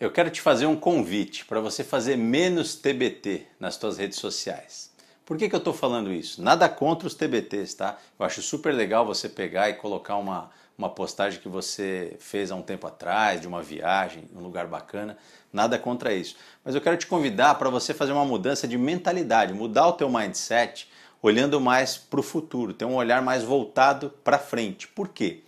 Eu quero te fazer um convite para você fazer menos TBT nas suas redes sociais. Por que, que eu estou falando isso? Nada contra os TBTs, tá? Eu acho super legal você pegar e colocar uma, uma postagem que você fez há um tempo atrás, de uma viagem, um lugar bacana. Nada contra isso. Mas eu quero te convidar para você fazer uma mudança de mentalidade, mudar o teu mindset, olhando mais para o futuro, ter um olhar mais voltado para frente. Por quê?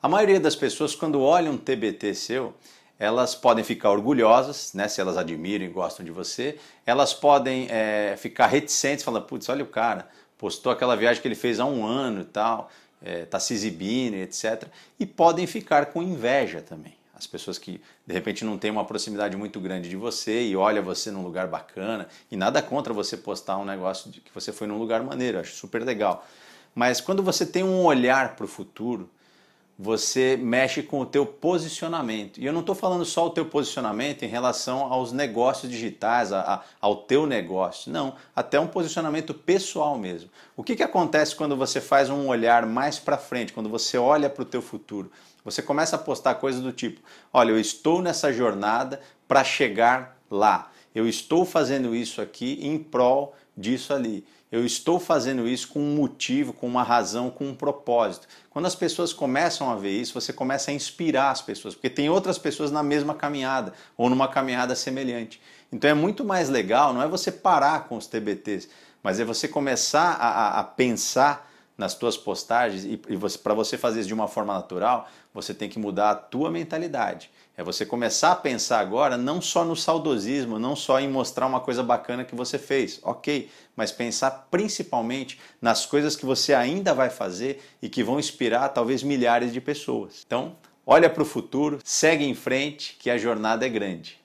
A maioria das pessoas, quando olham um TBT seu, elas podem ficar orgulhosas, né, se elas admiram e gostam de você, elas podem é, ficar reticentes, falando, putz, olha o cara, postou aquela viagem que ele fez há um ano e tal, é, tá se exibindo, etc. E podem ficar com inveja também. As pessoas que de repente não têm uma proximidade muito grande de você e olha você num lugar bacana, e nada contra você postar um negócio de que você foi num lugar maneiro, acho super legal. Mas quando você tem um olhar para o futuro, você mexe com o teu posicionamento. E eu não estou falando só o teu posicionamento em relação aos negócios digitais, a, a, ao teu negócio. Não, até um posicionamento pessoal mesmo. O que, que acontece quando você faz um olhar mais para frente, quando você olha para o teu futuro? Você começa a postar coisas do tipo, olha, eu estou nessa jornada para chegar lá. Eu estou fazendo isso aqui em prol disso ali. Eu estou fazendo isso com um motivo, com uma razão, com um propósito. Quando as pessoas começam a ver isso, você começa a inspirar as pessoas, porque tem outras pessoas na mesma caminhada ou numa caminhada semelhante. Então é muito mais legal, não é você parar com os TBTs, mas é você começar a, a, a pensar nas tuas postagens e, e para você fazer isso de uma forma natural, você tem que mudar a tua mentalidade. É você começar a pensar agora não só no saudosismo, não só em mostrar uma coisa bacana que você fez, ok, mas pensar principalmente nas coisas que você ainda vai fazer e que vão inspirar talvez milhares de pessoas. Então, olha para o futuro, segue em frente, que a jornada é grande.